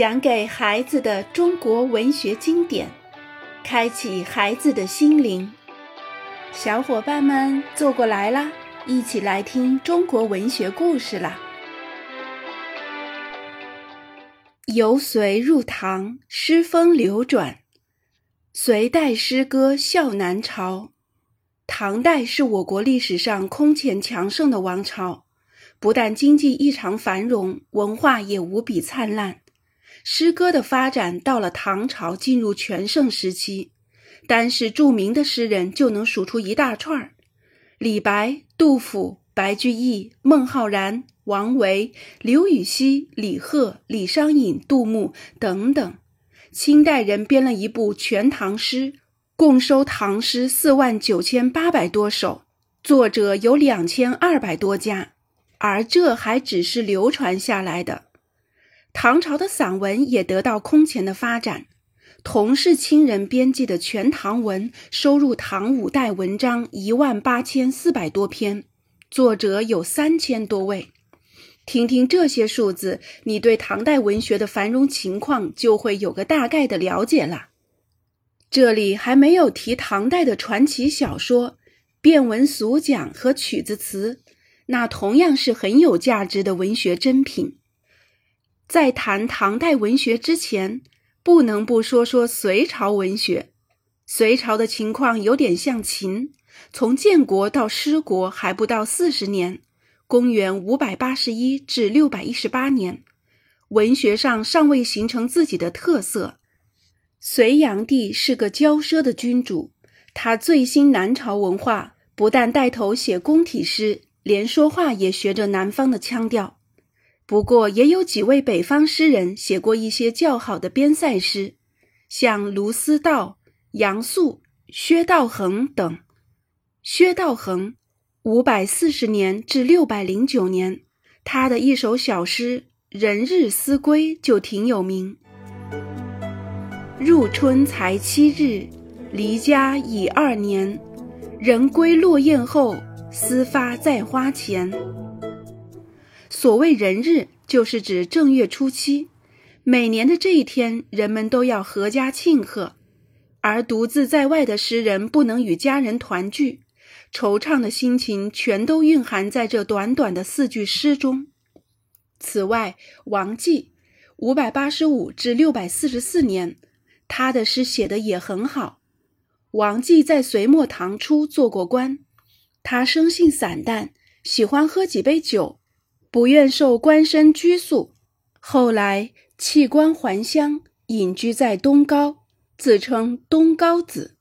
讲给孩子的中国文学经典，开启孩子的心灵。小伙伴们坐过来啦，一起来听中国文学故事啦！由隋入唐，诗风流转。隋代诗歌笑南朝。唐代是我国历史上空前强盛的王朝，不但经济异常繁荣，文化也无比灿烂。诗歌的发展到了唐朝，进入全盛时期。单是著名的诗人就能数出一大串儿：李白、杜甫、白居易、孟浩然、王维、刘禹锡、李贺、李商隐、杜牧等等。清代人编了一部《全唐诗》，共收唐诗四万九千八百多首，作者有两千二百多家。而这还只是流传下来的。唐朝的散文也得到空前的发展，同是清人编辑的《全唐文》收入唐五代文章一万八千四百多篇，作者有三千多位。听听这些数字，你对唐代文学的繁荣情况就会有个大概的了解了。这里还没有提唐代的传奇小说、变文俗讲和曲子词，那同样是很有价值的文学珍品。在谈唐代文学之前，不能不说说隋朝文学。隋朝的情况有点像秦，从建国到失国还不到四十年，公元五百八十一至六百一十八年，文学上尚未形成自己的特色。隋炀帝是个骄奢的君主，他最新南朝文化，不但带头写宫体诗，连说话也学着南方的腔调。不过，也有几位北方诗人写过一些较好的边塞诗，像卢思道、杨素、薛道衡等。薛道衡，五百四十年至六百零九年，他的一首小诗《人日思归》就挺有名：“入春才七日，离家已二年。人归落雁后，思发在花前。”所谓人日，就是指正月初七，每年的这一天，人们都要阖家庆贺，而独自在外的诗人不能与家人团聚，惆怅的心情全都蕴含在这短短的四句诗中。此外，王继（五百八十五至六百四十四年），他的诗写得也很好。王继在隋末唐初做过官，他生性散淡，喜欢喝几杯酒。不愿受官身拘束，后来弃官还乡，隐居在东高，自称东高子。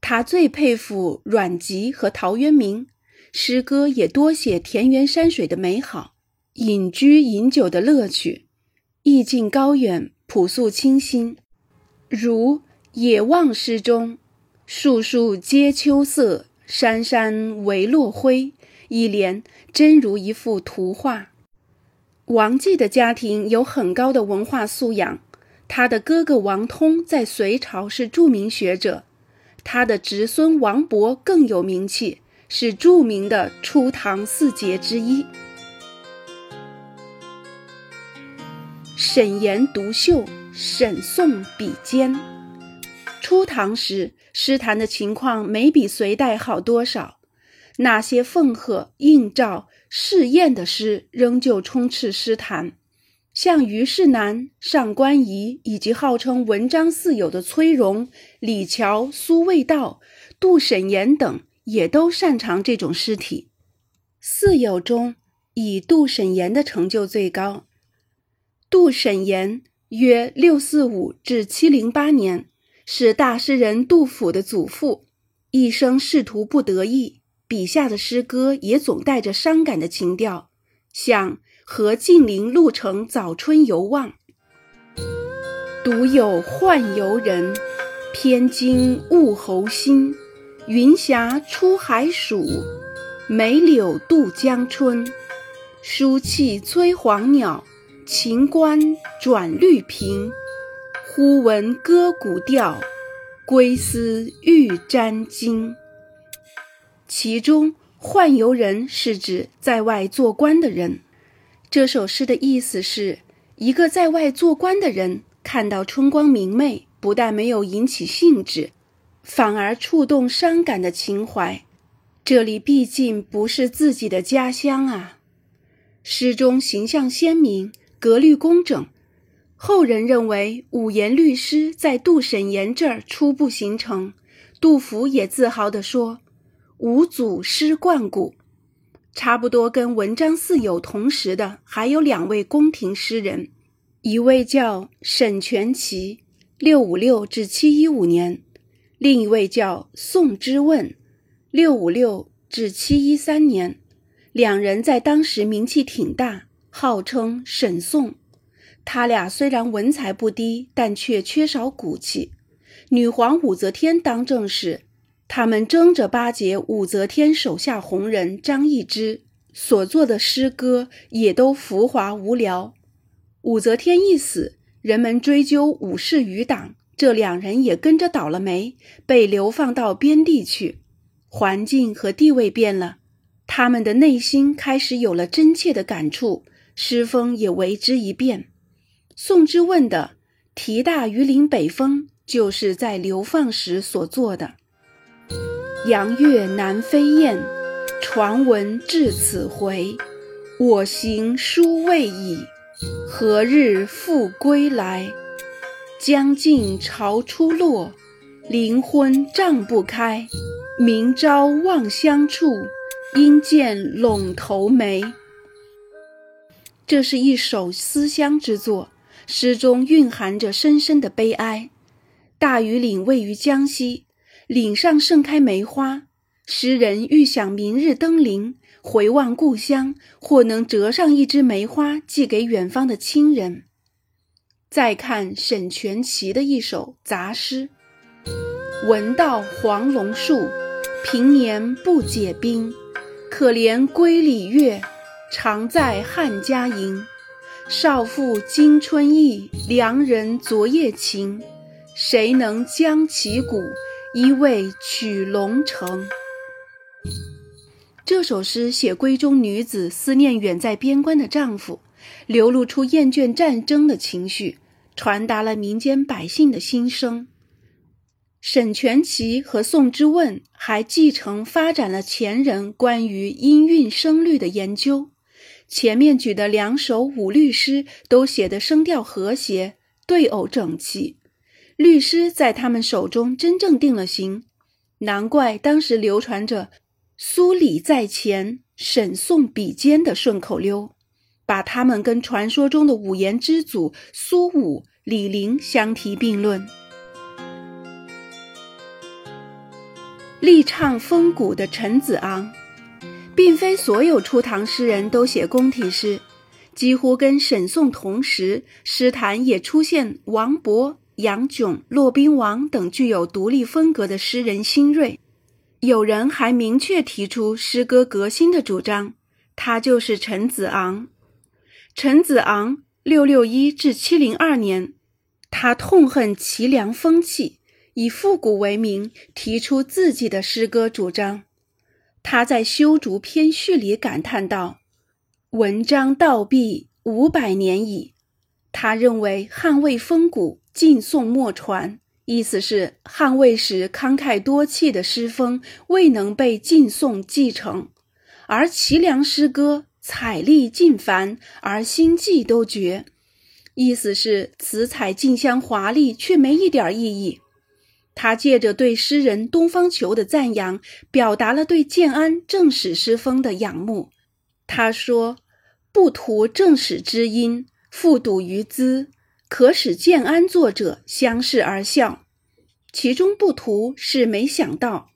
他最佩服阮籍和陶渊明，诗歌也多写田园山水的美好，隐居饮酒的乐趣，意境高远，朴素清新。如《野望》诗中“树树皆秋色，山山唯落晖”。一联真如一幅图画。王继的家庭有很高的文化素养，他的哥哥王通在隋朝是著名学者，他的侄孙王勃更有名气，是著名的初唐四杰之一。沈言独秀，沈宋比肩。初唐时诗坛的情况没比隋代好多少。那些奉贺、应召、试验的诗，仍旧充斥诗坛，像虞世南、上官仪，以及号称文章四友的崔融、李峤、苏味道、杜审言等，也都擅长这种诗体。四友中，以杜审言的成就最高。杜审言约六四五至七零八年，是大诗人杜甫的祖父，一生仕途不得意。笔下的诗歌也总带着伤感的情调，像《和晋陵路程早春游望》：“独有宦游人，偏惊物候心。云霞出海曙，梅柳渡江春。书气催黄鸟，晴关转绿屏。忽闻歌鼓调，归思欲沾巾。”其中“宦游人”是指在外做官的人。这首诗的意思是：一个在外做官的人看到春光明媚，不但没有引起兴致，反而触动伤感的情怀。这里毕竟不是自己的家乡啊。诗中形象鲜明，格律工整。后人认为五言律诗在杜审言这儿初步形成。杜甫也自豪地说：“五祖师贯古。”差不多跟文章四友同时的还有两位宫廷诗人，一位叫沈佺琪（六五六至七一五年），另一位叫宋之问（六五六至七一三年）。两人在当时名气挺大，号称沈宋。他俩虽然文采不低，但却缺少骨气。女皇武则天当政时。他们争着巴结武则天手下红人张易之，所作的诗歌也都浮华无聊。武则天一死，人们追究武氏余党，这两人也跟着倒了霉，被流放到边地去。环境和地位变了，他们的内心开始有了真切的感触，诗风也为之一变。宋之问的“题大于岭北风”就是在流放时所作的。扬月南飞雁，传闻至此回。我行殊未已，何日复归来？将近潮初落，灵魂帐不开。明朝望乡处，应见陇头梅。这是一首思乡之作，诗中蕴含着深深的悲哀。大庾岭位于江西。岭上盛开梅花，诗人欲想明日登临，回望故乡，或能折上一枝梅花寄给远方的亲人。再看沈佺琪的一首杂诗：“闻道黄龙树，平年不解冰。可怜归里月，常在汉家营。少妇今春意，良人昨夜情。谁能将其鼓？”一为取龙城。这首诗写闺中女子思念远在边关的丈夫，流露出厌倦战争的情绪，传达了民间百姓的心声。沈佺琪和宋之问还继承发展了前人关于音韵声律的研究。前面举的两首五律诗都写得声调和谐，对偶整齐。律师在他们手中真正定了型，难怪当时流传着“苏李在前，沈宋比肩”的顺口溜，把他们跟传说中的五言之祖苏武、李陵相提并论。力唱风骨的陈子昂，并非所有初唐诗人都写宫体诗，几乎跟沈宋同时，诗坛也出现王勃。杨炯、骆宾王等具有独立风格的诗人新锐，有人还明确提出诗歌革新的主张，他就是陈子昂。陈子昂（六六一至七零二年），他痛恨齐梁风气，以复古为名，提出自己的诗歌主张。他在《修竹篇序》里感叹道：“文章倒闭五百年矣。”他认为汉魏风骨。晋宋莫传，意思是汉魏时慷慨多气的诗风未能被晋宋继承，而齐梁诗歌彩丽尽繁，而心迹都绝，意思是词采尽香华丽，却没一点意义。他借着对诗人东方求的赞扬，表达了对建安正史诗风的仰慕。他说：“不图正史之音，复睹于兹。”可使建安作者相视而笑，其中不图是没想到。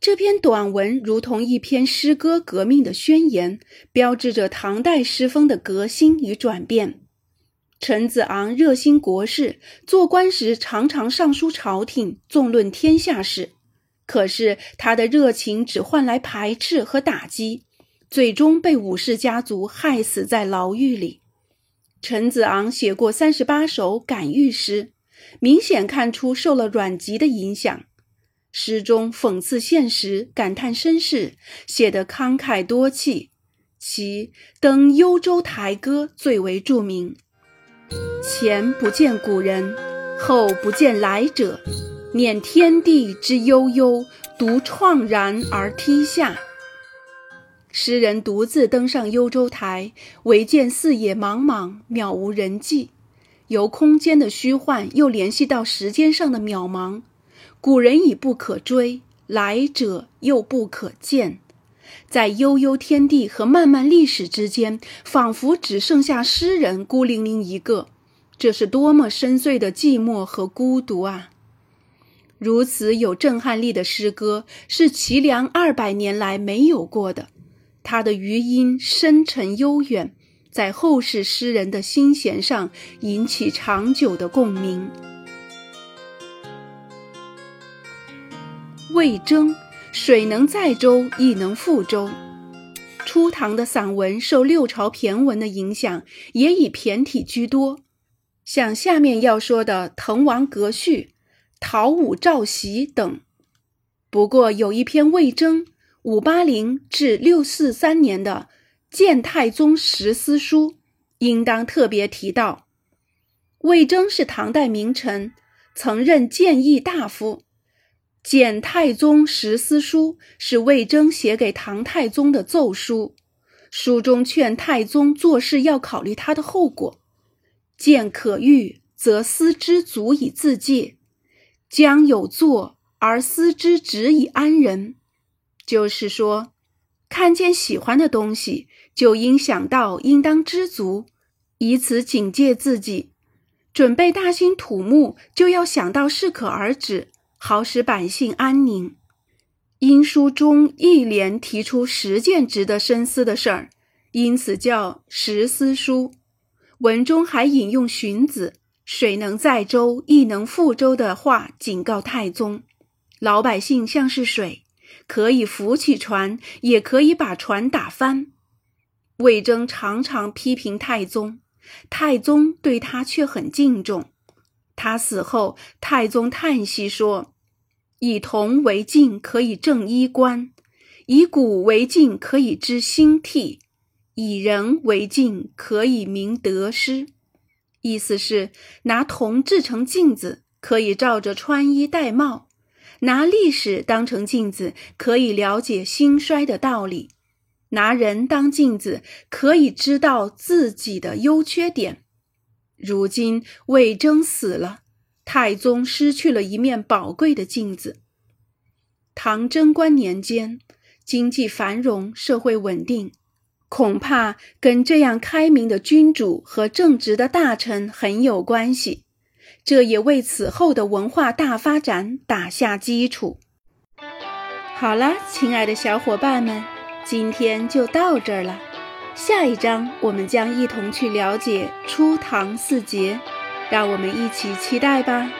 这篇短文如同一篇诗歌革命的宣言，标志着唐代诗风的革新与转变。陈子昂热心国事，做官时常常上书朝廷，纵论天下事。可是他的热情只换来排斥和打击，最终被武氏家族害死在牢狱里。陈子昂写过三十八首感遇诗，明显看出受了阮籍的影响。诗中讽刺现实，感叹身世，写得慷慨多气。其《登幽州台歌》最为著名。前不见古人，后不见来者。念天地之悠悠，独怆然而涕下。诗人独自登上幽州台，唯见四野茫茫，渺无人迹。由空间的虚幻，又联系到时间上的渺茫。古人已不可追，来者又不可见。在悠悠天地和漫漫历史之间，仿佛只剩下诗人孤零零一个。这是多么深邃的寂寞和孤独啊！如此有震撼力的诗歌，是齐梁二百年来没有过的。他的余音深沉悠远，在后世诗人的心弦上引起长久的共鸣。魏征，水能载舟，亦能覆舟。初唐的散文受六朝骈文的影响，也以骈体居多，像下面要说的《滕王阁序》。陶武赵袭等，不过有一篇魏征五八零至六四三年的《谏太宗十思书》，应当特别提到。魏征是唐代名臣，曾任谏议大夫。《谏太宗十思书》是魏征写给唐太宗的奏书，书中劝太宗做事要考虑他的后果。谏可欲，则思之足以自戒。将有作而思之，止以安人。就是说，看见喜欢的东西，就应想到应当知足，以此警戒自己；准备大兴土木，就要想到适可而止，好使百姓安宁。因书中一连提出十件值得深思的事儿，因此叫十思书。文中还引用荀子。水能载舟，亦能覆舟的话，警告太宗：老百姓像是水，可以扶起船，也可以把船打翻。魏征常常批评太宗，太宗对他却很敬重。他死后，太宗叹息说：“以铜为镜，可以正衣冠；以古为镜，可以知兴替；以人为镜，可以明得失。”意思是拿铜制成镜子，可以照着穿衣戴帽；拿历史当成镜子，可以了解兴衰的道理；拿人当镜子，可以知道自己的优缺点。如今魏征死了，太宗失去了一面宝贵的镜子。唐贞观年间，经济繁荣，社会稳定。恐怕跟这样开明的君主和正直的大臣很有关系，这也为此后的文化大发展打下基础。好了，亲爱的小伙伴们，今天就到这儿了。下一章我们将一同去了解初唐四杰，让我们一起期待吧。